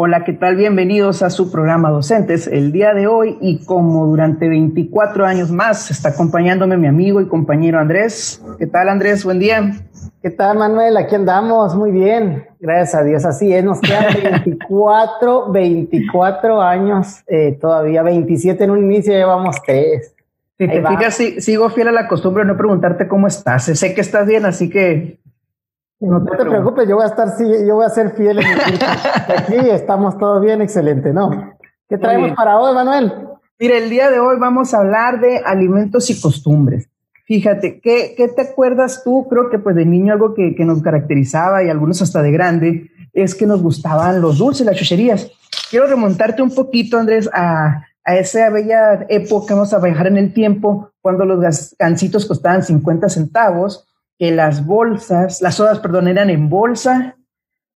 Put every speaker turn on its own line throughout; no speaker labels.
Hola, ¿qué tal? Bienvenidos a su programa Docentes. El día de hoy y como durante 24 años más está acompañándome mi amigo y compañero Andrés. ¿Qué tal Andrés? Buen día.
¿Qué tal Manuel? Aquí andamos, muy bien. Gracias a Dios, así es. Nos quedan 24, 24 años, eh, todavía 27 en un inicio, llevamos 3.
Si te fijas, sigo fiel a la costumbre de no preguntarte cómo estás. Sé que estás bien, así que
no te, preocupes, yo voy a estar, yo voy a ser fiel en Aquí estamos todos bien, excelente, ¿no? ¿Qué traemos para hoy, Manuel?
Mira, el día de hoy vamos a hablar de alimentos y costumbres. Fíjate, ¿qué, ¿qué, te acuerdas tú? Creo que pues de niño algo que, que, nos caracterizaba y algunos hasta de grande es que nos gustaban los dulces, las chucherías. Quiero remontarte un poquito, Andrés, a, a esa bella época, vamos a viajar en el tiempo, cuando los gancitos costaban 50 centavos que las bolsas, las sodas, perdón, eran en bolsa,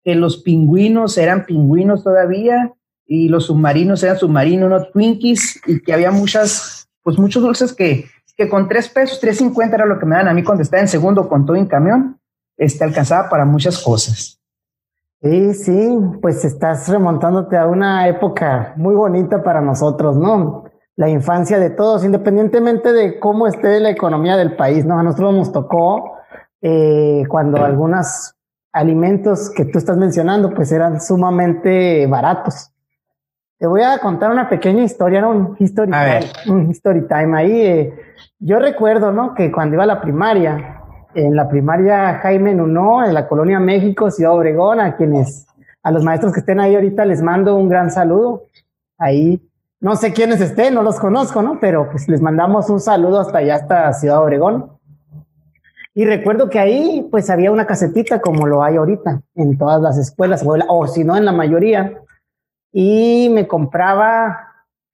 que los pingüinos eran pingüinos todavía y los submarinos eran submarinos, no Twinkies, y que había muchas, pues muchos dulces que, que con tres pesos, tres cincuenta era lo que me dan a mí cuando estaba en segundo con todo en camión, este, alcanzaba para muchas cosas.
Sí, sí, pues estás remontándote a una época muy bonita para nosotros, ¿no? La infancia de todos, independientemente de cómo esté la economía del país, ¿no? A nosotros nos tocó eh, cuando algunos alimentos que tú estás mencionando pues eran sumamente baratos. Te voy a contar una pequeña historia, era un history, time, un history time ahí. Eh, yo recuerdo, ¿no? Que cuando iba a la primaria, en la primaria Jaime Nuno, en la colonia México, Ciudad Obregón, a quienes, a los maestros que estén ahí ahorita les mando un gran saludo. Ahí, no sé quiénes estén, no los conozco, ¿no? Pero pues les mandamos un saludo hasta allá, hasta Ciudad Obregón. Y recuerdo que ahí pues había una casetita como lo hay ahorita en todas las escuelas, o, si no en la mayoría. Y me compraba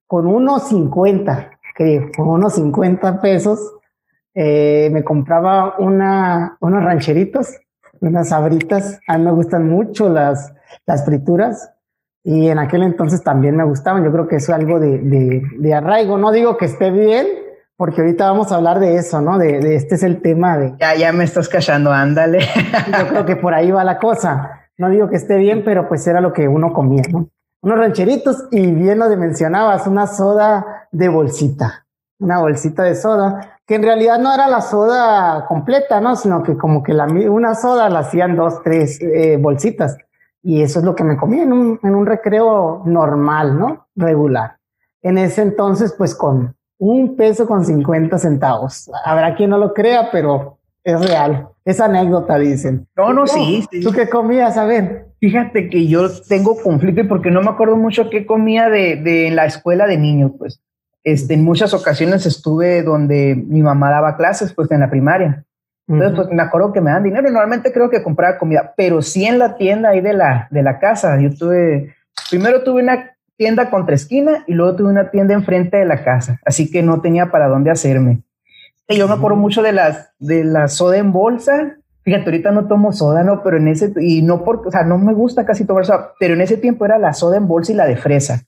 con unos 50, creo, con unos 50 pesos, eh, me compraba una, unos rancheritos, unas sabritas. A mí me gustan mucho las, las frituras y en aquel entonces también me gustaban. Yo creo que eso es algo de, de arraigo. No digo que esté bien, porque ahorita vamos a hablar de eso, ¿no? De, este es el tema de...
Ya, ya me estás callando, ándale.
Yo creo que por ahí va la cosa. No digo que esté bien, pero pues era lo que uno comía, ¿no? Unos rancheritos y bien lo mencionabas, una soda de bolsita, una bolsita de soda, que en realidad no era la soda completa, ¿no? Sino que como que la, una soda la hacían dos, tres eh, bolsitas. Y eso es lo que me comía en un, en un recreo normal, ¿no? Regular. En ese entonces, pues con un peso con 50 centavos. Habrá quien no lo crea, pero es real. Es anécdota, dicen.
No, no, sí,
¿Tú qué comías? A ver.
Fíjate que yo tengo conflicto porque no me acuerdo mucho qué comía de, de la escuela de niños, pues. Este, en muchas ocasiones estuve donde mi mamá daba clases, pues en la primaria. Entonces, pues me acuerdo que me dan dinero. Normalmente creo que compraba comida, pero sí en la tienda ahí de la, de la casa. Yo tuve, primero tuve una tienda contra esquina y luego tuve una tienda enfrente de la casa, así que no tenía para dónde hacerme. Y yo me acuerdo mucho de las de la soda en bolsa. Fíjate, ahorita no tomo soda, no, pero en ese y no porque, o sea, no me gusta casi tomar soda, pero en ese tiempo era la soda en bolsa y la de fresa.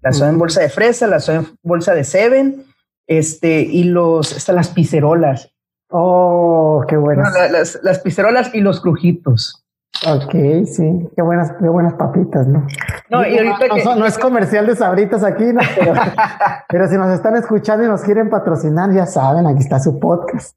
La soda en bolsa de fresa, la soda en bolsa de Seven, este y los hasta las picerolas.
Oh, qué buenas.
las, las picerolas y los crujitos.
Ok, sí, qué buenas, qué buenas papitas, ¿no? No, y ahorita no, es comercial de sabritas aquí, ¿no? Pero, si nos están escuchando y nos quieren patrocinar, ya saben, aquí está su podcast.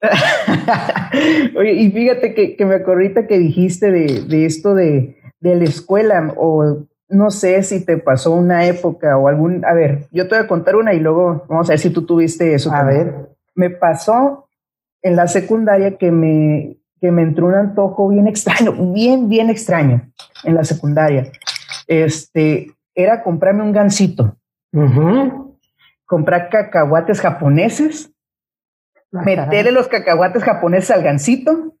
Oye, y fíjate que, que me acordé que dijiste de, de esto de, de la escuela, o no sé si te pasó una época o algún. A ver, yo te voy a contar una y luego vamos a ver si tú tuviste eso.
A ver.
Me pasó en la secundaria que me que me entró un antojo bien extraño, bien, bien extraño en la secundaria. Este, era comprarme un gansito, comprar cacahuates japoneses, ah, meterle los cacahuates japoneses al gansito,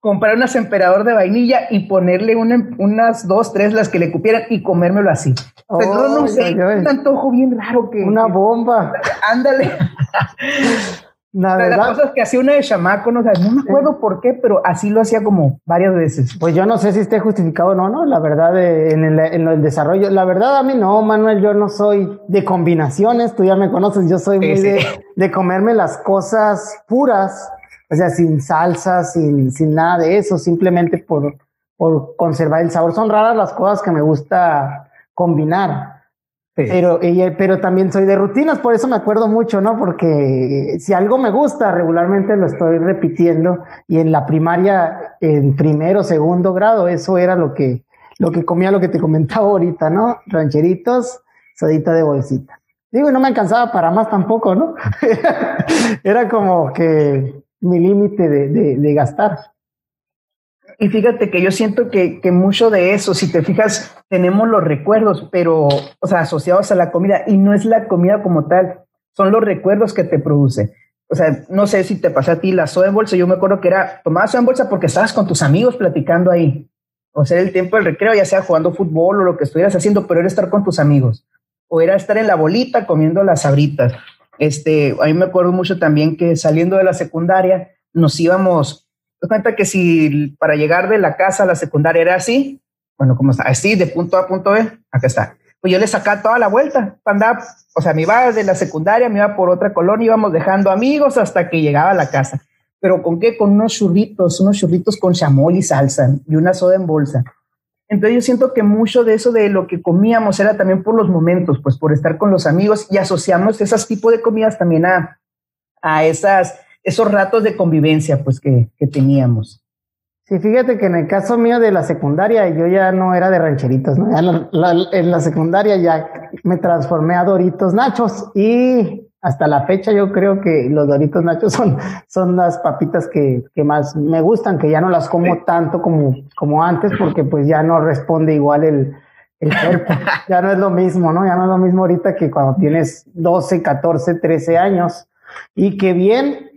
comprar un emperador de vainilla y ponerle unas dos, tres las que le cupieran y comérmelo así. no, no sé, un antojo bien raro que...
Una bomba.
Ándale. La verdad. Las cosas que hacía una de chamaco, no, no me acuerdo por qué, pero así lo hacía como varias veces.
Pues yo no sé si esté justificado o no, ¿no? La verdad, en, el, en el desarrollo, la verdad a mí no, Manuel, yo no soy de combinaciones, tú ya me conoces, yo soy muy De, de, comerme las cosas puras, o sea, sin salsa, sin, sin nada de eso, simplemente por, por conservar el sabor. Son raras las cosas que me gusta combinar. Pero, pero también soy de rutinas, por eso me acuerdo mucho, ¿no? Porque si algo me gusta, regularmente lo estoy repitiendo. Y en la primaria, en primero, segundo grado, eso era lo que, lo que comía, lo que te comentaba ahorita, ¿no? Rancheritos, sodita de bolsita. Digo, y no me alcanzaba para más tampoco, ¿no? era como que mi límite de, de, de gastar.
Y fíjate que yo siento que, que, mucho de eso, si te fijas, tenemos los recuerdos, pero, o sea, asociados a la comida, y no es la comida como tal, son los recuerdos que te produce. O sea, no sé si te pasa a ti la soda en bolsa, yo me acuerdo que era, tomabas soda en bolsa porque estabas con tus amigos platicando ahí. O sea, el tiempo del recreo, ya sea jugando fútbol o lo que estuvieras haciendo, pero era estar con tus amigos. O era estar en la bolita comiendo las sabritas. Este, a mí me acuerdo mucho también que saliendo de la secundaria, nos íbamos cuenta que si para llegar de la casa a la secundaria era así, bueno, como está, así de punto A a punto B, acá está. Pues yo le sacaba toda la vuelta, andar, o sea, me iba de la secundaria, me iba por otra colonia, íbamos dejando amigos hasta que llegaba a la casa. Pero con qué? Con unos churritos, unos churritos con chamol y salsa y una soda en bolsa. Entonces yo siento que mucho de eso de lo que comíamos era también por los momentos, pues por estar con los amigos y asociamos esas tipos de comidas también a, a esas esos ratos de convivencia pues que, que teníamos.
Sí, fíjate que en el caso mío de la secundaria yo ya no era de rancheritos, ¿no? en la secundaria ya me transformé a Doritos Nachos y hasta la fecha yo creo que los Doritos Nachos son, son las papitas que, que más me gustan, que ya no las como tanto como, como antes porque pues ya no responde igual el, el cuerpo, ya no es lo mismo, ¿no? Ya no es lo mismo ahorita que cuando tienes 12, 14, 13 años y que bien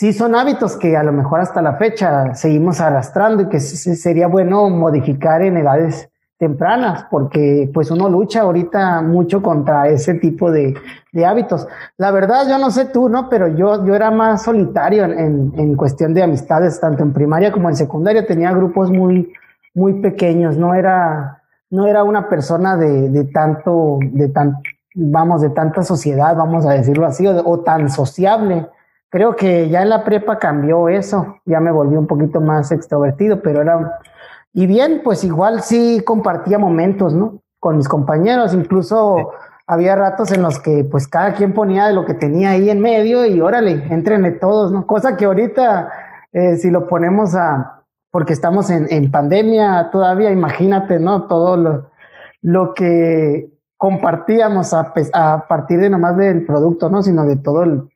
sí son hábitos que a lo mejor hasta la fecha seguimos arrastrando y que sería bueno modificar en edades tempranas, porque pues uno lucha ahorita mucho contra ese tipo de, de hábitos. La verdad, yo no sé tú, ¿no? Pero yo, yo era más solitario en, en, cuestión de amistades, tanto en primaria como en secundaria, tenía grupos muy, muy pequeños, no era, no era una persona de, de tanto, de tan, vamos, de tanta sociedad, vamos a decirlo así, o, o tan sociable Creo que ya en la prepa cambió eso, ya me volví un poquito más extrovertido, pero era... Y bien, pues igual sí compartía momentos, ¿no? Con mis compañeros, incluso había ratos en los que pues cada quien ponía de lo que tenía ahí en medio y órale, entrenle todos, ¿no? Cosa que ahorita, eh, si lo ponemos a, porque estamos en, en pandemia todavía, imagínate, ¿no? Todo lo, lo que compartíamos a, a partir de nomás del producto, ¿no? Sino de todo el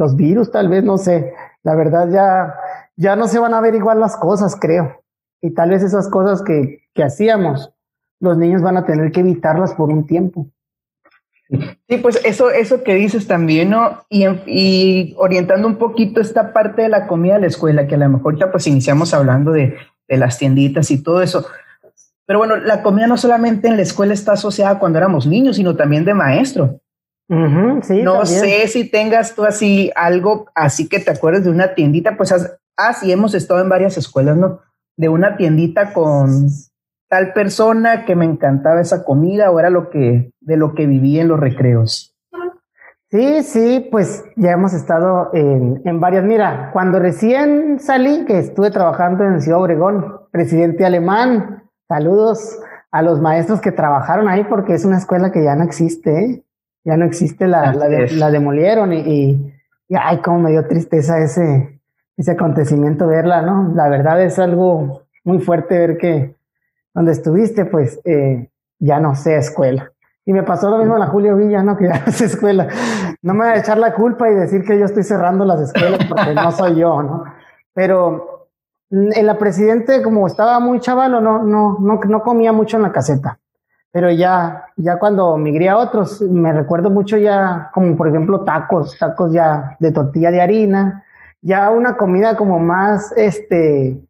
los virus, tal vez, no sé. La verdad ya, ya no se van a ver igual las cosas, creo. Y tal vez esas cosas que, que hacíamos, los niños van a tener que evitarlas por un tiempo.
Sí, pues eso, eso que dices también, ¿no? Y, y, orientando un poquito esta parte de la comida de la escuela, que a lo mejor ya pues iniciamos hablando de, de las tienditas y todo eso. Pero bueno, la comida no solamente en la escuela está asociada cuando éramos niños, sino también de maestro no sé si tengas tú así algo, así que te acuerdes de una tiendita, pues así hemos estado en varias escuelas, ¿no? De una tiendita con tal persona que me encantaba esa comida o era lo que, de lo que vivía en los recreos.
Sí, sí, pues ya hemos estado en, en varias. Mira, cuando recién salí, que estuve trabajando en Ciudad Obregón, presidente alemán, saludos a los maestros que trabajaron ahí porque es una escuela que ya no existe, ¿eh? Ya no existe, la, la, demolieron y, y, ay, cómo me dio tristeza ese, ese acontecimiento verla, ¿no? La verdad es algo muy fuerte ver que donde estuviste, pues eh, ya no sé escuela. Y me pasó lo mismo en la Julio Villa, ¿no? Que ya no sé escuela. No me voy a echar la culpa y decir que yo estoy cerrando las escuelas porque no soy yo, ¿no? Pero en la presidente, como estaba muy chavalo, no, no, no, no comía mucho en la caseta. Pero ya, ya cuando migré a otros, me recuerdo mucho ya, como por ejemplo tacos, tacos ya de tortilla de harina, ya una comida como más, este,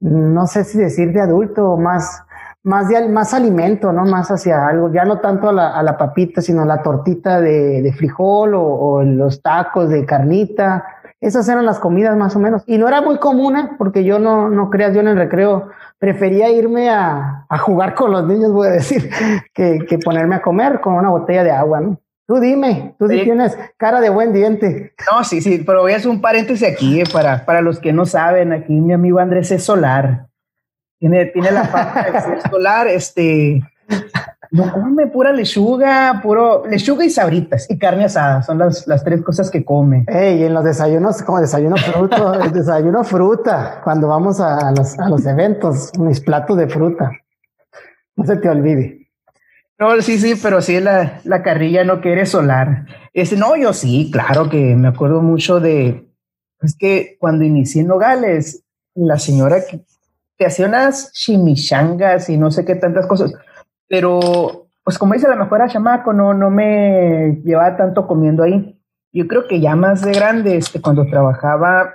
no sé si decir de adulto, más, más de, más alimento, ¿no? Más hacia algo, ya no tanto a la, a la papita, sino la tortita de, de frijol o, o, los tacos de carnita. Esas eran las comidas más o menos. Y no era muy común, ¿eh? porque yo no, no creas, yo en el recreo prefería irme a, a, jugar con los niños, voy a decir, que, que, ponerme a comer con una botella de agua, ¿no? Tú dime, tú sí, tienes cara de buen diente.
No, sí, sí, pero voy a hacer un paréntesis aquí eh, para, para los que no saben, aquí mi amigo Andrés es solar. tiene, tiene la falta de escolar, este, no come pura lechuga, puro lechuga y sabritas y carne asada. Son las, las tres cosas que come.
Ey, en los desayunos, como desayuno fruta, desayuno fruta, cuando vamos a los, a los eventos, mis platos de fruta. No se te olvide.
No, sí, sí, pero sí la, la carrilla no quiere solar. Este, no, yo sí, claro que me acuerdo mucho de, es que cuando inicié en Nogales, la señora que, que hacía unas chimichangas y no sé qué tantas cosas, pero pues como dice la mejor a chamaco, no, no me llevaba tanto comiendo ahí. Yo creo que ya más de grande, este, cuando trabajaba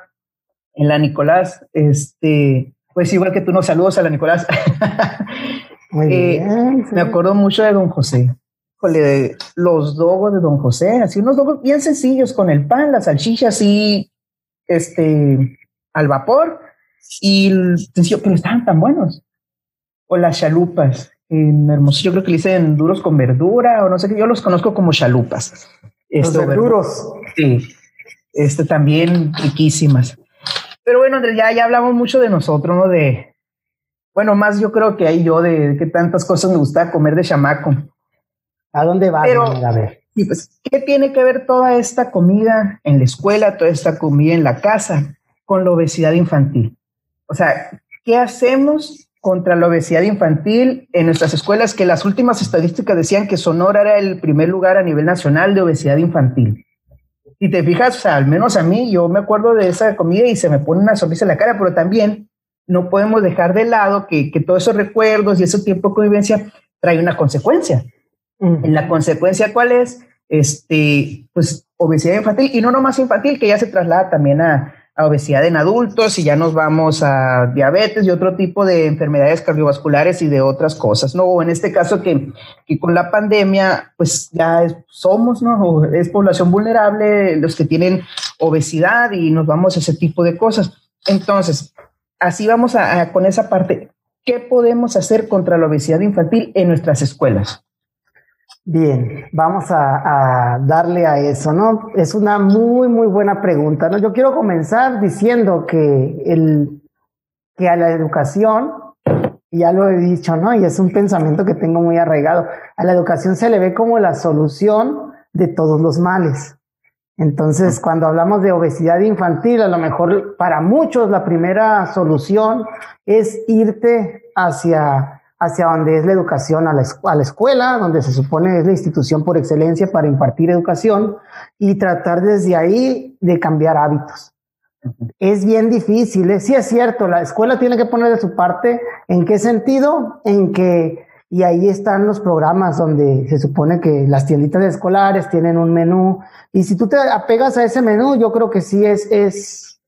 en la Nicolás, este, pues igual que tú nos saludos a la Nicolás. Muy eh, bien, Me acuerdo mucho de Don José. Los dogos de Don José, así unos dogos bien sencillos con el pan, la salchicha así, este, al vapor y sencillo, pero estaban tan buenos. O las chalupas en Hermosillo, creo que le dicen duros con verdura o no sé qué, yo los conozco como chalupas.
Los duros.
Sí, este también riquísimas. Pero bueno, Andrés, ya, ya hablamos mucho de nosotros, ¿no? De, bueno, más yo creo que hay yo de que tantas cosas me gusta comer de chamaco.
¿A dónde va?
a ver. Y pues, ¿qué tiene que ver toda esta comida en la escuela, toda esta comida en la casa con la obesidad infantil? O sea, ¿qué hacemos contra la obesidad infantil en nuestras escuelas? Que las últimas estadísticas decían que Sonora era el primer lugar a nivel nacional de obesidad infantil. Y te fijas, o sea, al menos a mí, yo me acuerdo de esa comida y se me pone una sonrisa en la cara, pero también no podemos dejar de lado que, que todos esos recuerdos y ese tiempo de convivencia trae una consecuencia. En la consecuencia, ¿cuál es? Este, pues obesidad infantil y no nomás infantil, que ya se traslada también a, obesidad en adultos y ya nos vamos a diabetes y otro tipo de enfermedades cardiovasculares y de otras cosas, ¿no? O en este caso que, que con la pandemia, pues ya somos, ¿no? es población vulnerable los que tienen obesidad y nos vamos a ese tipo de cosas. Entonces, así vamos a, con esa parte. ¿Qué podemos hacer contra la obesidad infantil en nuestras escuelas?
Bien, vamos a, darle a eso, ¿no? Es una muy, muy buena pregunta, ¿no? Yo quiero comenzar diciendo que, el, que a la educación, ya lo he dicho, ¿no? Y es un pensamiento que tengo muy arraigado, a la educación se le ve como la solución de todos los males. Entonces, cuando hablamos de obesidad infantil, a lo mejor para muchos la primera solución es irte hacia, hacia donde es la educación, a la, escuela, donde se supone es la institución por excelencia para impartir educación y tratar desde ahí de cambiar hábitos. Es bien difícil, ¿eh? sí es cierto, la escuela tiene que poner de su parte. ¿En qué sentido? En que y ahí están los programas donde se supone que las tienditas escolares tienen un menú. Y si tú te apegas a ese menú, yo creo que sí es, es,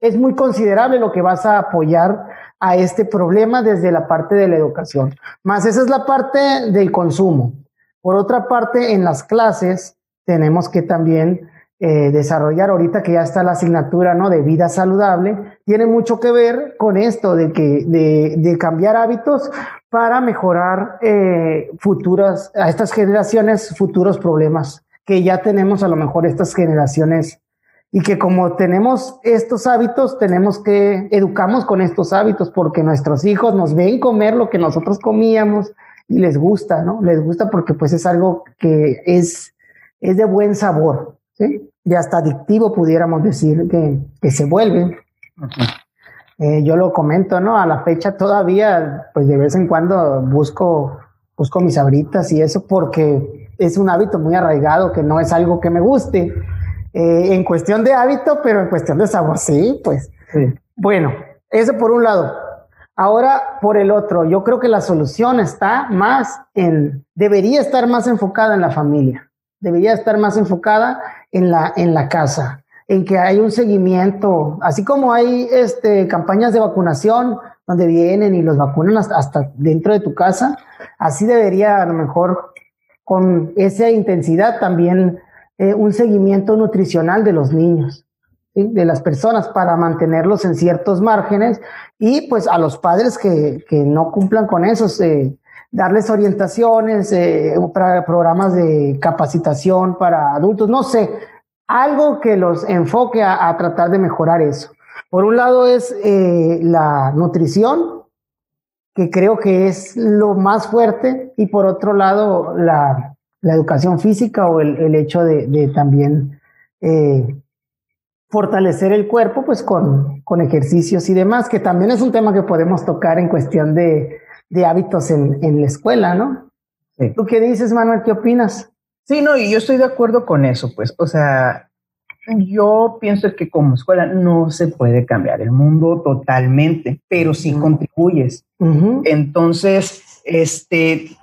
es muy considerable lo que vas a apoyar a este problema desde la parte de la educación. Más esa es la parte del consumo. Por otra parte, en las clases tenemos que también eh, desarrollar ahorita que ya está la asignatura ¿no? de vida saludable, tiene mucho que ver con esto de, que, de, de cambiar hábitos para mejorar eh, futuras, a estas generaciones futuros problemas que ya tenemos a lo mejor estas generaciones y que como tenemos estos hábitos, tenemos que educamos con estos hábitos porque nuestros hijos nos ven comer lo que nosotros comíamos y les gusta, ¿no? Les gusta porque pues es algo que es, es de buen sabor, ¿sí? y hasta adictivo pudiéramos decir que, que se vuelve. Eh, yo lo comento, ¿no? A la fecha todavía, pues de vez en cuando busco, busco mis abritas y eso porque es un hábito muy arraigado que no es algo que me guste. Eh, en cuestión de hábito, pero en cuestión de sabor, sí, pues. Bueno, eso por un lado. Ahora, por el otro, yo creo que la solución está más en, debería estar más enfocada en la familia, debería estar más enfocada en la, en la casa, en que hay un seguimiento, así como hay este, campañas de vacunación donde vienen y los vacunan hasta, dentro de tu casa, así debería a lo mejor con esa intensidad también eh, un seguimiento nutricional de los niños. de las personas para mantenerlos en ciertos márgenes y pues a los padres que, que no cumplan con eso, eh, darles orientaciones, eh, para programas de capacitación para adultos, no sé, algo que los enfoque a, tratar de mejorar eso. Por un lado es la nutrición, que creo que es lo más fuerte, y por otro lado, la, educación física o el, hecho de, también eh, fortalecer el cuerpo, pues con, con, ejercicios y demás, que también es un tema que podemos tocar en cuestión de, hábitos en, en, la escuela, ¿no? ¿Tú qué dices, Manuel? ¿Qué opinas?
Sí, no, y yo estoy de acuerdo con eso, pues, o sea, yo pienso que como escuela no se puede cambiar el mundo totalmente, pero sí contribuyes. Entonces, este,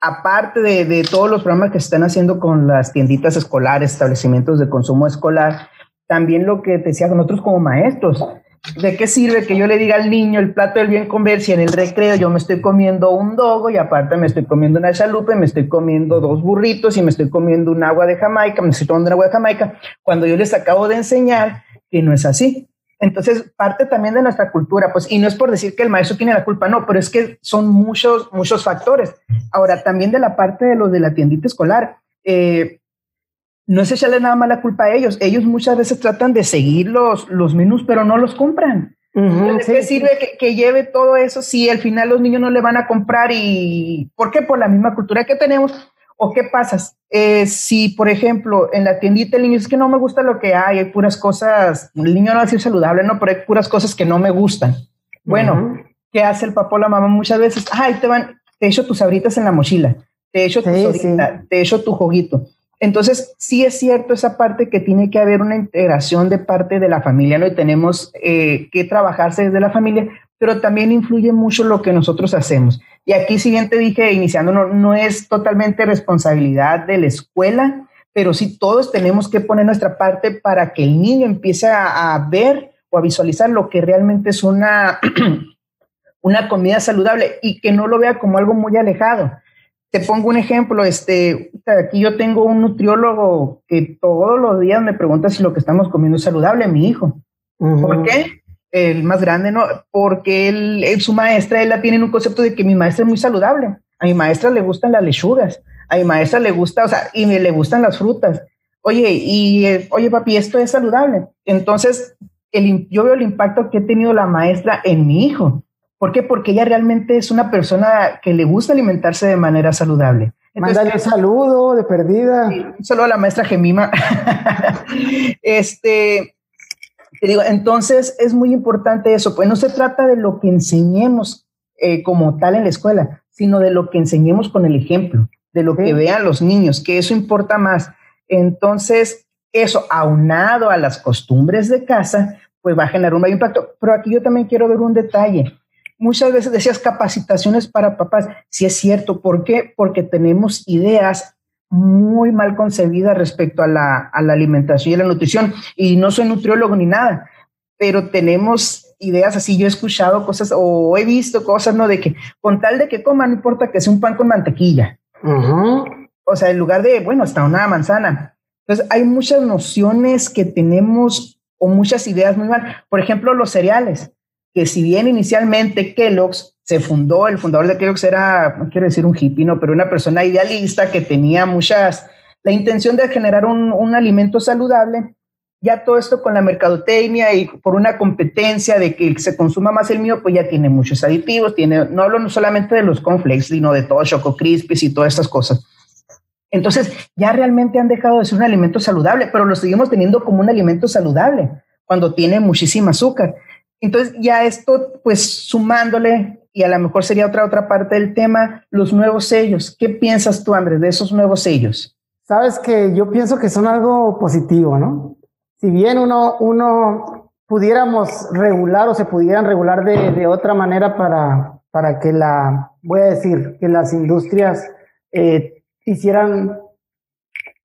aparte de, de, todos los programas que se están haciendo con las tienditas escolares, establecimientos de consumo escolar, también lo que te decía nosotros como maestros, ¿De qué sirve que yo le diga al niño el plato del bien comer si en el recreo yo me estoy comiendo un dogo y aparte me estoy comiendo una chalupa y me estoy comiendo dos burritos y me estoy comiendo un agua de Jamaica, me estoy tomando un agua de Jamaica, cuando yo les acabo de enseñar que no es así? Entonces, parte también de nuestra cultura, pues, y no es por decir que el maestro tiene la culpa, no, pero es que son muchos, muchos factores. Ahora, también de la parte de los de la tiendita escolar, eh, no es echarle nada más la culpa a ellos. Ellos muchas veces tratan de seguir los, los menús, pero no los compran. qué sirve que, lleve todo eso si al final los niños no le van a comprar? ¿Y por qué? Por la misma cultura que tenemos. ¿O qué pasa? Eh, si, por ejemplo, en la tiendita el niño es que no me gusta lo que hay, hay puras cosas, el niño no va a decir saludable, no, pero hay puras cosas que no me gustan. Bueno, ¿qué hace el papá o la mamá muchas veces? Ay, te van, te echo tus abritas en la mochila, te echo tu te echo tu juguito. Entonces, sí es cierto esa parte que tiene que haber una integración de parte de la familia, ¿no? Y tenemos eh, que trabajarse desde la familia, pero también influye mucho lo que nosotros hacemos. Y aquí, si bien te dije, iniciando, no, no es totalmente responsabilidad de la escuela, pero sí todos tenemos que poner nuestra parte para que el niño empiece a, a ver o a visualizar lo que realmente es una, una comida saludable y que no lo vea como algo muy alejado te pongo un ejemplo, este, aquí yo tengo un nutriólogo que todos los días me pregunta si lo que estamos comiendo es saludable, mi hijo. ¿Por qué? El más grande, ¿no? Porque él, su maestra, él la tiene en un concepto de que mi maestra es muy saludable. A mi maestra le gustan las lechugas, a mi maestra le gusta, o sea, y me le gustan las frutas. Oye, y eh, oye, papi, esto es saludable. Entonces, el, yo veo el impacto que ha tenido la maestra en mi hijo. ¿Por qué? Porque ella realmente es una persona que le gusta alimentarse de manera saludable.
Mándale un saludo de perdida.
un saludo a la maestra Gemima. este, te digo, entonces es muy importante eso, pues no se trata de lo que enseñemos eh, como tal en la escuela, sino de lo que enseñemos con el ejemplo, de lo que vean los niños, que eso importa más. Entonces, eso aunado a las costumbres de casa, pues va a generar un mayor impacto. Pero aquí yo también quiero ver un detalle muchas veces decías capacitaciones para papás. Si es cierto, ¿por qué? Porque tenemos ideas muy mal concebidas respecto a la, alimentación y la nutrición. Y no soy nutriólogo ni nada, pero tenemos ideas así. Yo he escuchado cosas o he visto cosas, ¿no? De que con tal de que coman, no importa que sea un pan con mantequilla. O sea, en lugar de, bueno, hasta una manzana. Entonces, hay muchas nociones que tenemos o muchas ideas muy mal. Por ejemplo, los cereales que si bien inicialmente Kellogg's se fundó, el fundador de Kellogg's era, no quiero decir un hippie, no, pero una persona idealista que tenía muchas, la intención de generar un, un alimento saludable, ya todo esto con la mercadotecnia y por una competencia de que se consuma más el mío, pues ya tiene muchos aditivos, tiene, no hablo solamente de los cornflakes, sino de todo Choco Crispies y todas estas cosas. Entonces, ya realmente han dejado de ser un alimento saludable, pero lo seguimos teniendo como un alimento saludable cuando tiene muchísima azúcar. Entonces ya esto, pues sumándole, y a lo mejor sería otra, otra parte del tema, los nuevos sellos. ¿Qué piensas tú, Andrés, de esos nuevos sellos?
Sabes que yo pienso que son algo positivo, ¿no? Si bien uno, uno pudiéramos regular o se pudieran regular de, de otra manera para, para que la, voy a decir, que las industrias eh, hicieran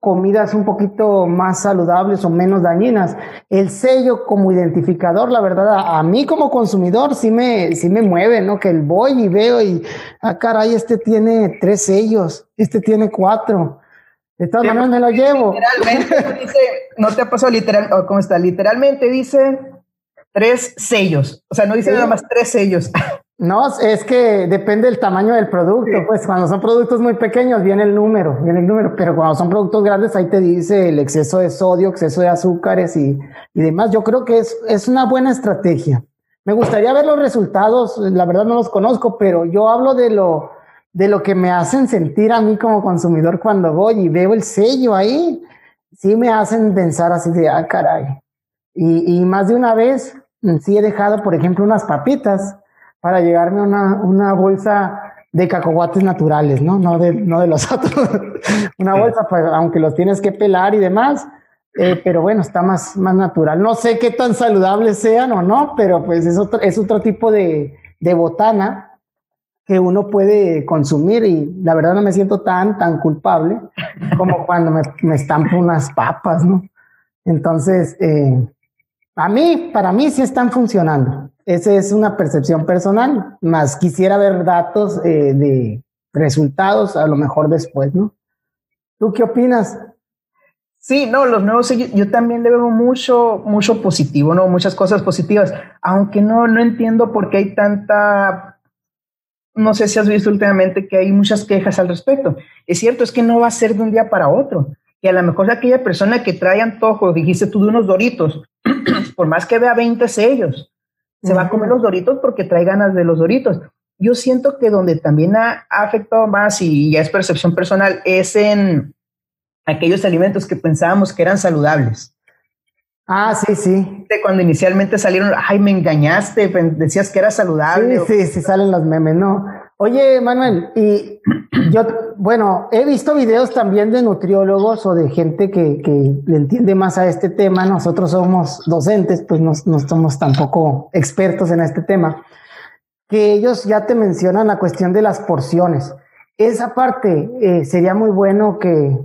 comidas un poquito más saludables o menos dañinas. El sello como identificador, la verdad, a, mí como consumidor sí me, sí me mueve, ¿no? Que el voy y veo y, ah, caray, este tiene tres sellos, este tiene cuatro. De todas maneras me lo llevo.
Literalmente dice, no te ha pasado literal, ¿cómo está? Literalmente dice tres sellos. O sea, no dice nada más tres sellos.
No, es que depende del tamaño del producto. Pues cuando son productos muy pequeños viene el número, viene el número, pero cuando son productos grandes ahí te dice el exceso de sodio, exceso de azúcares y, y demás. Yo creo que es, es una buena estrategia. Me gustaría ver los resultados, la verdad no los conozco, pero yo hablo de lo, de lo que me hacen sentir a mí como consumidor cuando voy y veo el sello ahí, sí me hacen pensar así de, ah, caray. Y, y más de una vez, sí he dejado, por ejemplo, unas papitas para llegarme una, una bolsa de cacahuates naturales, ¿no? No de, no de los otros. una bolsa, pues, aunque los tienes que pelar y demás, eh, pero bueno, está más, más natural. No sé qué tan saludables sean o no, pero pues es otro, es otro tipo de, de botana que uno puede consumir y la verdad no me siento tan, tan culpable como cuando me, me estampo unas papas, ¿no? Entonces, eh, a mí, para mí sí están funcionando. Esa es una percepción personal, más quisiera ver datos eh, de resultados a lo mejor después, ¿no? ¿Tú qué opinas?
Sí, no, los nuevos yo también le veo mucho, mucho positivo, ¿no? Muchas cosas positivas, aunque no, no entiendo por qué hay tanta, no sé si has visto últimamente que hay muchas quejas al respecto. Es cierto, es que no va a ser de un día para otro, que a lo mejor aquella persona que trae antojo, dijiste tú de unos doritos, por más que vea 20 sellos, se va a comer los doritos porque trae ganas de los doritos. Yo siento que donde también ha, afectado más y ya es percepción personal es en aquellos alimentos que pensábamos que eran saludables.
Ah, sí, sí.
Cuando inicialmente salieron, ay, me engañaste, decías que era saludable.
Sí, sí, sí, salen los memes, ¿no? Oye, Manuel, y yo, bueno, he visto videos también de nutriólogos o de gente que, que le entiende más a este tema. Nosotros somos docentes, pues no, no somos tampoco expertos en este tema. Que ellos ya te mencionan la cuestión de las porciones. Esa parte eh, sería muy bueno que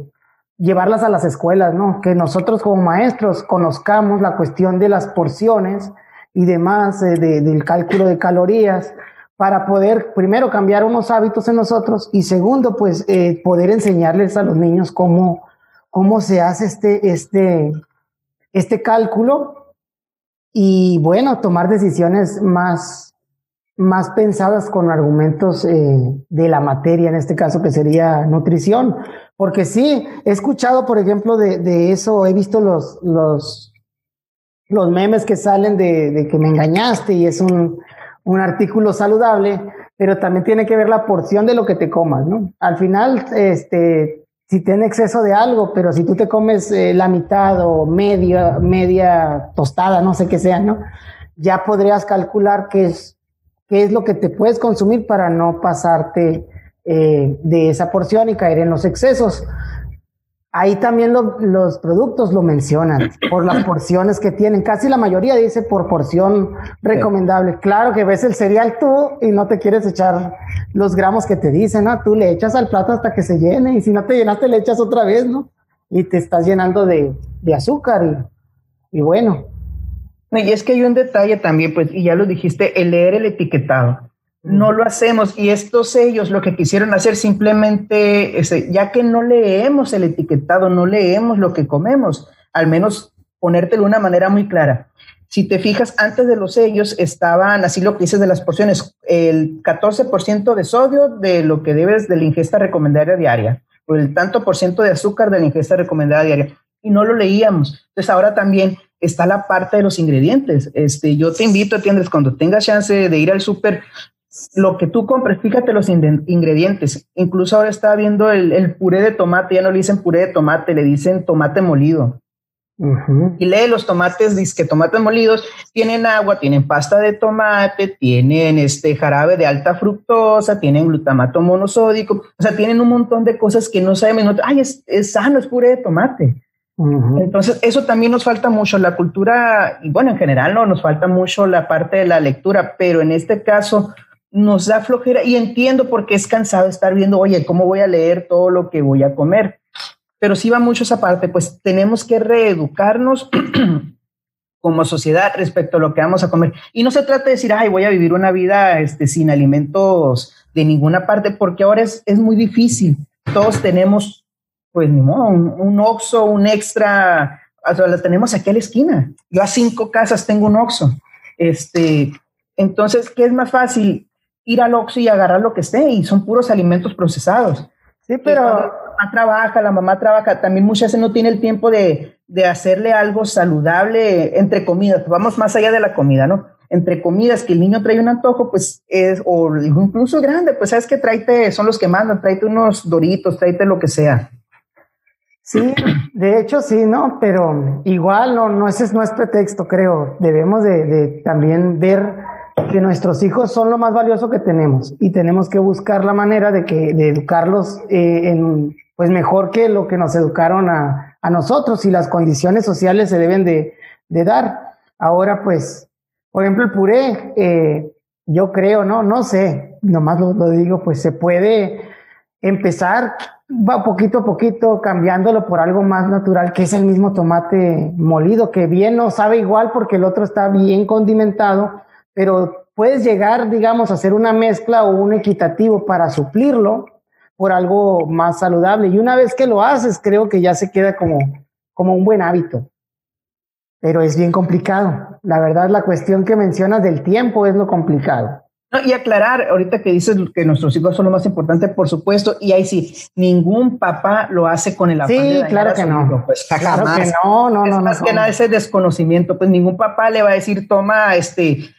llevarlas a las escuelas, ¿no? Que nosotros como maestros conozcamos la cuestión de las porciones y demás, eh, del cálculo de calorías para poder, primero, cambiar unos hábitos en nosotros y segundo, pues, eh, poder enseñarles a los niños cómo, cómo se hace este, este, este cálculo y, bueno, tomar decisiones más, más pensadas con argumentos eh, de la materia, en este caso que sería nutrición. Porque sí, he escuchado, por ejemplo, de, eso, he visto los, los, los memes que salen de que me engañaste y es un, un artículo saludable, pero también tiene que ver la porción de lo que te comas, ¿no? Al final, este, si tiene exceso de algo, pero si tú te comes eh, la mitad o media, media tostada, no sé qué sea, ¿no? Ya podrías calcular qué es, qué es lo que te puedes consumir para no pasarte eh, de esa porción y caer en los excesos. Ahí también los productos lo mencionan por las porciones que tienen. Casi la mayoría dice por porción recomendable. Claro que ves el cereal tú y no te quieres echar los gramos que te dicen, ¿no? Tú le echas al plato hasta que se llene y si no te llenaste le echas otra vez, ¿no? Y te estás llenando de, azúcar y, y bueno.
Y es que hay un detalle también, pues, y ya lo dijiste, el leer el etiquetado no lo hacemos y estos ellos lo que quisieron hacer simplemente, ya que no leemos el etiquetado, no leemos lo que comemos, al menos ponértelo de una manera muy clara. Si te fijas, antes de los sellos estaban, así lo que dices de las porciones, el 14% de sodio de lo que debes de la ingesta recomendada diaria, o el tanto por ciento de azúcar de la ingesta recomendada diaria, y no lo leíamos. Entonces ahora también está la parte de los ingredientes. Este, yo te invito, atiendes, cuando tengas chance de ir al súper, lo que tú compres, fíjate los ingredientes. Incluso ahora está viendo el, puré de tomate, ya no le dicen puré de tomate, le dicen tomate molido. Y lee los tomates, dice que tomates molidos tienen agua, tienen pasta de tomate, tienen este jarabe de alta fructosa, tienen glutamato monosódico, o sea, tienen un montón de cosas que no sabemos. Ay, es, sano, es puré de tomate. Entonces, eso también nos falta mucho, la cultura, y bueno, en general no, nos falta mucho la parte de la lectura, pero en este caso, nos da flojera y entiendo porque es cansado estar viendo, oye, ¿cómo voy a leer todo lo que voy a comer? Pero sí va mucho esa parte, pues tenemos que reeducarnos como sociedad respecto a lo que vamos a comer. Y no se trata de decir, ay, voy a vivir una vida este, sin alimentos de ninguna parte, porque ahora es, es muy difícil. Todos tenemos, pues, un, un oxo, un extra, o sea, lo tenemos aquí a la esquina. Yo a cinco casas tengo un oxo. Este, entonces, ¿qué es más fácil? Ir al Oxxo y agarrar lo que esté y son puros alimentos procesados.
Sí, pero... La
mamá trabaja, la mamá trabaja, también muchas veces no tiene el tiempo de, de hacerle algo saludable entre comidas, vamos más allá de la comida, ¿no? entre comidas que el niño trae un antojo, pues es, o incluso grande, pues sabes que tráete, son los que mandan, tráete unos doritos, tráete lo que sea.
Sí, de hecho sí, ¿no? Pero igual no, no ese no es pretexto, creo. Debemos de, también ver que nuestros hijos son lo más valioso que tenemos y tenemos que buscar la manera de que educarlos eh, en pues mejor que lo que nos educaron a, a nosotros y las condiciones sociales se deben de, de dar. Ahora pues, por ejemplo el puré, eh, yo creo, no, no sé, nomás lo, lo digo, pues se puede empezar va poquito a poquito cambiándolo por algo más natural, que es el mismo tomate molido, que bien no sabe igual porque el otro está bien condimentado, pero puedes llegar, digamos, a hacer una mezcla o un equitativo para suplirlo por algo más saludable. Y una vez que lo haces, creo que ya se queda como, como un buen hábito. Pero es bien complicado. La verdad, la cuestión que mencionas del tiempo es lo complicado.
No, y aclarar, ahorita que dices que nuestros hijos son lo más importante, por supuesto, y ahí sí, ningún papá lo hace con el afán
sí, claro que no.
pues, claro que no, no, no. Más que nada ese desconocimiento, pues ningún papá le va a decir, toma, este,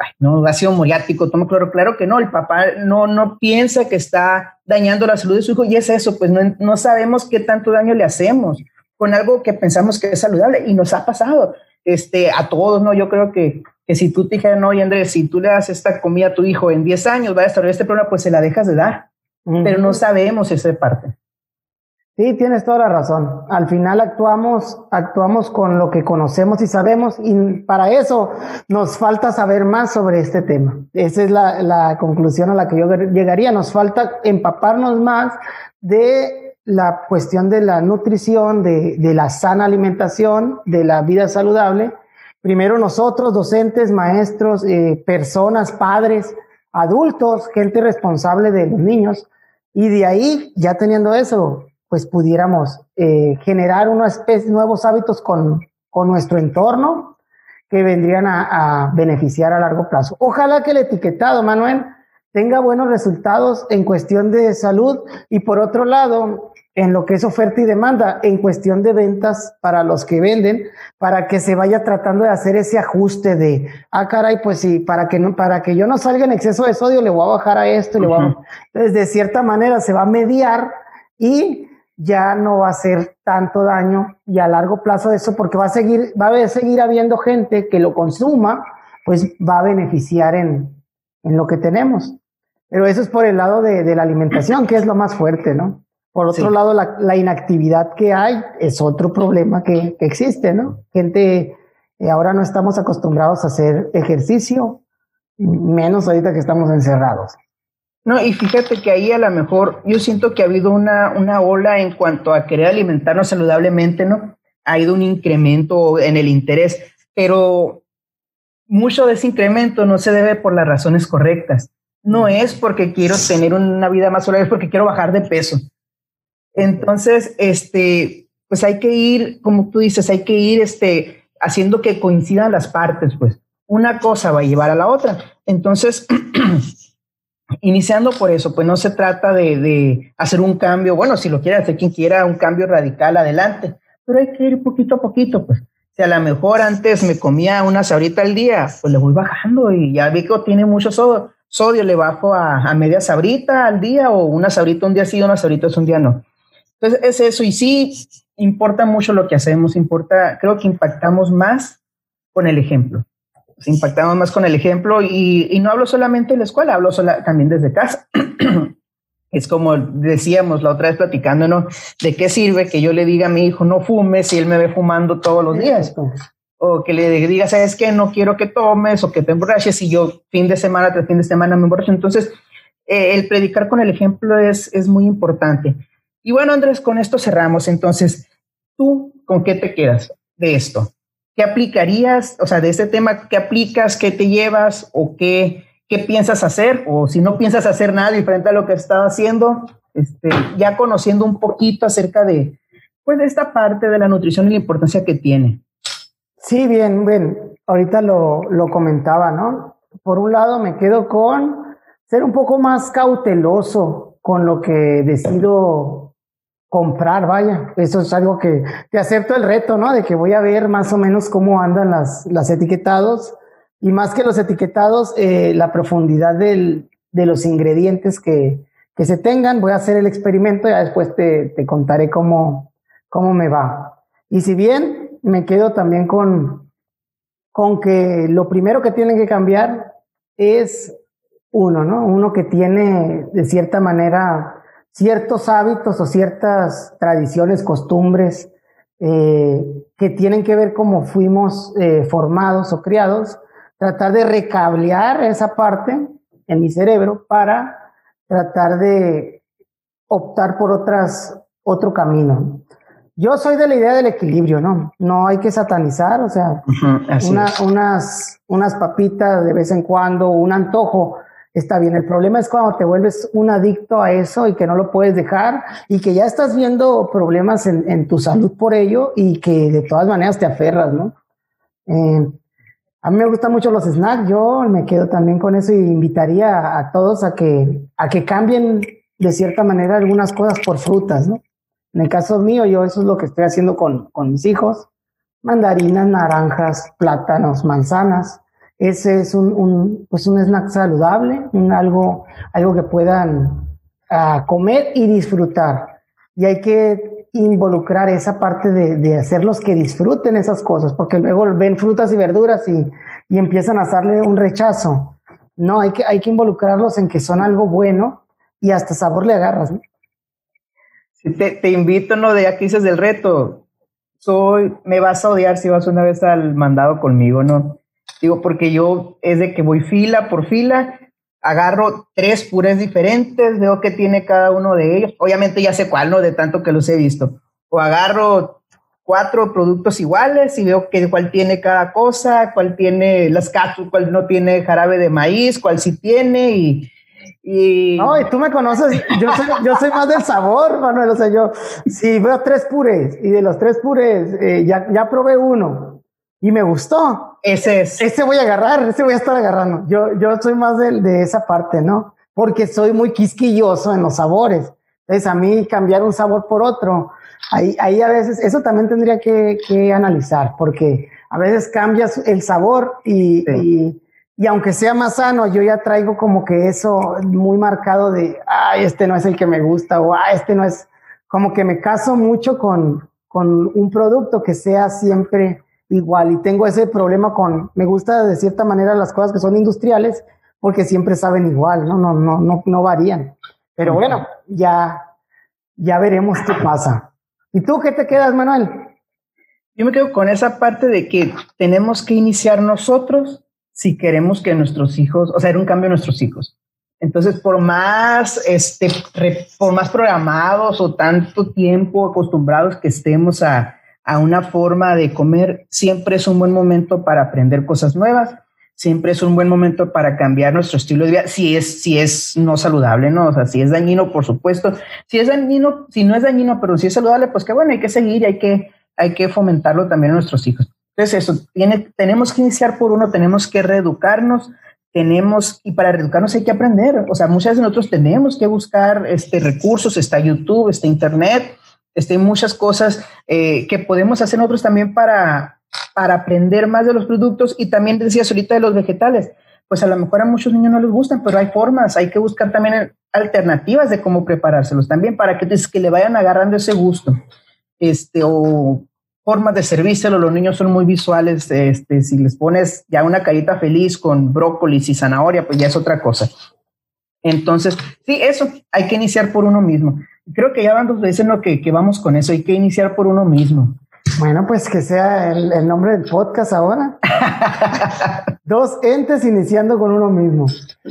ay, no, ácido moriático, toma cloro, claro que no, el papá no, no piensa que está dañando la salud de su hijo, y es eso, pues no, no sabemos qué tanto daño le hacemos con algo que pensamos que es saludable, y nos ha pasado, este, a todos, ¿no? Yo creo que que si tú te dijeras, no, oye Andrés, si tú le das esta comida a tu hijo en 10 años, va a desarrollar este problema, pues se la dejas de dar. Pero no sabemos esa parte.
Sí, tienes toda la razón. Al final actuamos, actuamos con lo que conocemos y sabemos, y para eso nos falta saber más sobre este tema. Esa es la, la conclusión a la que yo llegaría. Nos falta empaparnos más de la cuestión de la nutrición, de, de la sana alimentación, de la vida saludable, Primero nosotros, docentes, maestros, eh, personas, padres, adultos, gente responsable de los niños. Y de ahí, ya teniendo eso, pues pudiéramos eh, generar unos especie, nuevos hábitos con, con nuestro entorno que vendrían a, a beneficiar a largo plazo. Ojalá que el etiquetado, Manuel, tenga buenos resultados en cuestión de salud y por otro lado, en lo que es oferta y demanda, en cuestión de ventas para los que venden, para que se vaya tratando de hacer ese ajuste de, ah, caray, pues sí, para que no, para que yo no salga en exceso de sodio, le voy a bajar a esto, le voy a... Entonces, de cierta manera se va a mediar y ya no va a hacer tanto daño y a largo plazo eso, porque va a seguir, va a seguir habiendo gente que lo consuma, pues va a beneficiar en, en lo que tenemos. Pero eso es por el lado de, de la alimentación, que es lo más fuerte, ¿no? Por otro lado, la, la, inactividad que hay es otro problema que, que existe, ¿no? Gente, eh, ahora no estamos acostumbrados a hacer ejercicio, menos ahorita que estamos encerrados.
No, y fíjate que ahí a lo mejor yo siento que ha habido una, una ola en cuanto a querer alimentarnos saludablemente, ¿no? Ha ido un incremento en el interés, pero mucho de ese incremento no se debe por las razones correctas. No es porque quiero tener una vida más saludable, es porque quiero bajar de peso. Entonces, este, pues hay que ir, como tú dices, hay que ir este, haciendo que coincidan las partes, pues una cosa va a llevar a la otra. Entonces, iniciando por eso, pues no se trata de, de, hacer un cambio, bueno, si lo quiere hacer quien quiera, un cambio radical adelante, pero hay que ir poquito a poquito, pues. Si a lo mejor antes me comía una sabrita al día, pues le voy bajando y ya vi que tiene mucho sodio, le bajo a, a media sabrita al día o una sabrita un día sí, una sabrita un día no. Entonces es eso, y sí, importa mucho lo que hacemos, importa, creo que impactamos más con el ejemplo. Impactamos más con el ejemplo y, y, no hablo solamente en la escuela, hablo sola, también desde casa. es como decíamos la otra vez platicando, ¿no? ¿De qué sirve que yo le diga a mi hijo no fume si él me ve fumando todos los días? O que le diga, ¿sabes qué? No quiero que tomes o que te emborraches y yo fin de semana tras fin de semana me emborracho. Entonces, eh, el predicar con el ejemplo es, es muy importante. Y bueno, Andrés, con esto cerramos. Entonces, ¿tú con qué te quedas de esto? ¿Qué aplicarías? O sea, de este tema, ¿qué aplicas? ¿Qué te llevas? ¿O qué, qué piensas hacer? O si no piensas hacer nada diferente a lo que estaba haciendo, este, ya conociendo un poquito acerca de, pues, esta parte de la nutrición y la importancia que tiene.
Sí, bien, bien. Ahorita lo, lo comentaba, ¿no? Por un lado, me quedo con ser un poco más cauteloso con lo que decido comprar, vaya. Eso es algo que te acepto el reto, ¿no? De que voy a ver más o menos cómo andan las, las etiquetados y más que los etiquetados, eh, la profundidad del, de los ingredientes que, que, se tengan. Voy a hacer el experimento y después te, te contaré cómo, cómo me va. Y si bien me quedo también con, con que lo primero que tienen que cambiar es uno, ¿no? Uno que tiene de cierta manera ciertos hábitos o ciertas tradiciones, costumbres eh, que tienen que ver cómo fuimos eh, formados o criados, tratar de recablear esa parte en mi cerebro para tratar de optar por otras, otro camino. Yo soy de la idea del equilibrio, ¿no? No hay que satanizar, o sea, unas, unas papitas de vez en cuando, un antojo, está bien. El problema es cuando te vuelves un adicto a eso y que no lo puedes dejar y que ya estás viendo problemas en, tu salud por ello y que de todas maneras te aferras, ¿no? Eh, a mí me gustan mucho los snacks, yo me quedo también con eso y invitaría a, todos a que, a que cambien de cierta manera algunas cosas por frutas, ¿no? En el caso mío, yo eso es lo que estoy haciendo con, con mis hijos. Mandarinas, naranjas, plátanos, manzanas. Ese es un, pues un snack saludable, un algo, algo que puedan uh, comer y disfrutar. Y hay que involucrar esa parte de, de, hacerlos que disfruten esas cosas, porque luego ven frutas y verduras y, y empiezan a hacerle un rechazo. No, hay que, hay que involucrarlos en que son algo bueno y hasta sabor le agarras. ¿no?
te, te, invito, ¿no? De aquí dices del reto. Soy, me vas a odiar si vas una vez al mandado conmigo, ¿no? Digo, porque yo es de que voy fila por fila, agarro tres purés diferentes, veo qué tiene cada uno de ellos. Obviamente ya sé cuál, ¿no? De tanto que los he visto. O agarro cuatro productos iguales y veo que, cuál tiene cada cosa, cuál tiene las cápsulas, cuál no tiene jarabe de maíz, cuál sí tiene y, y...
No, y tú me conoces, yo soy, yo soy más del sabor, Manuel, o sea, yo, si veo tres purés y de los tres purés eh, ya, ya probé uno y me gustó,
ese es.
Ese voy a agarrar, ese voy a estar agarrando. Yo, yo soy más de, de esa parte, ¿no? Porque soy muy quisquilloso en los sabores. Entonces, a mí cambiar un sabor por otro, ahí, ahí a veces, eso también tendría que, que analizar, porque a veces cambias el sabor y, y, y, aunque sea más sano, yo ya traigo como que eso muy marcado de, ay, este no es el que me gusta, o ah, este no es, como que me caso mucho con, con un producto que sea siempre igual y tengo ese problema con, me gusta de cierta manera las cosas que son industriales porque siempre saben igual, no, no, no, no, no varían. Pero bueno, ya, ya veremos qué pasa. ¿Y tú qué te quedas, Manuel?
Yo me quedo con esa parte de que tenemos que iniciar nosotros si queremos que nuestros hijos, o sea, era un cambio en nuestros hijos. Entonces, por más, este, por más programados o tanto tiempo acostumbrados que estemos a, a una forma de comer, siempre es un buen momento para aprender cosas nuevas, siempre es un buen momento para cambiar nuestro estilo de vida, si es, si es no saludable, ¿no? O sea, si es dañino, por supuesto, si es dañino, si no es dañino, pero si es saludable, pues que bueno, hay que seguir, hay que, hay que fomentarlo también a nuestros hijos. Entonces, eso, tiene, tenemos que iniciar por uno, tenemos que reeducarnos, tenemos, y para reeducarnos hay que aprender, o sea, muchas de nosotros tenemos que buscar este, recursos, está YouTube, está Internet, este, muchas cosas eh, que podemos hacer nosotros también para, para aprender más de los productos y también decías ahorita de los vegetales. Pues a lo mejor a muchos niños no les gustan, pero hay formas, hay que buscar también alternativas de cómo preparárselos también para que, pues, que le vayan agarrando ese gusto. Este, o formas de servírselo, los niños son muy visuales, este, si les pones ya una carita feliz con brócolis y zanahoria, pues ya es otra cosa. Entonces, sí, eso, hay que iniciar por uno mismo creo que ya van dos veces lo que, que, vamos con eso, hay que iniciar por uno mismo.
Bueno, pues que sea el, el nombre del podcast ahora. dos entes iniciando con uno mismo.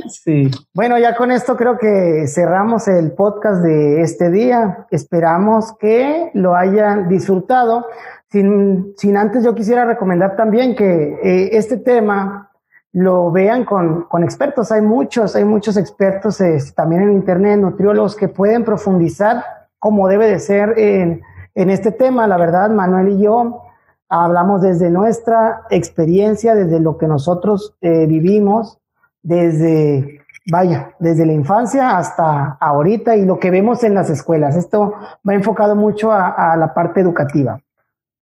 Sí.
Bueno, ya con esto creo que cerramos el podcast de este día. Esperamos que lo hayan disfrutado. Sin, sin antes yo quisiera recomendar también que eh, este tema lo vean con, con, expertos. Hay muchos, hay muchos expertos también en Internet, nutriólogos que pueden profundizar como debe de ser en, en este tema. La verdad, Manuel y yo hablamos desde nuestra experiencia, desde lo que nosotros eh, vivimos, desde, vaya, desde la infancia hasta ahorita y lo que vemos en las escuelas. Esto va enfocado mucho a, a la parte educativa.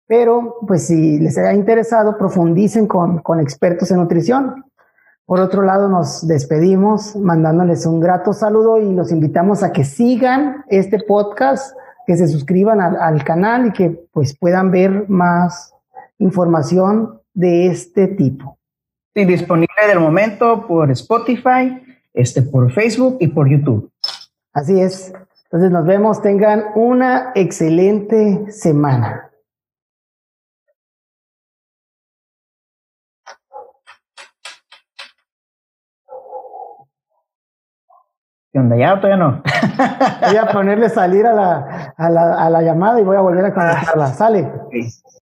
Pero, pues si les haya interesado, profundicen con, con expertos en nutrición. Por otro lado, nos despedimos mandándoles un grato saludo y los invitamos a que sigan este podcast, que se suscriban al, al canal y que pues puedan ver más información de este tipo.
Sí, disponible del momento por Spotify, este, por Facebook y por YouTube.
Así es. Entonces nos vemos, tengan una excelente semana.
¿Qué onda? ¿Ya o todavía no?
voy a ponerle salir a la, a la, a la llamada y voy a volver a conectarla. Sale.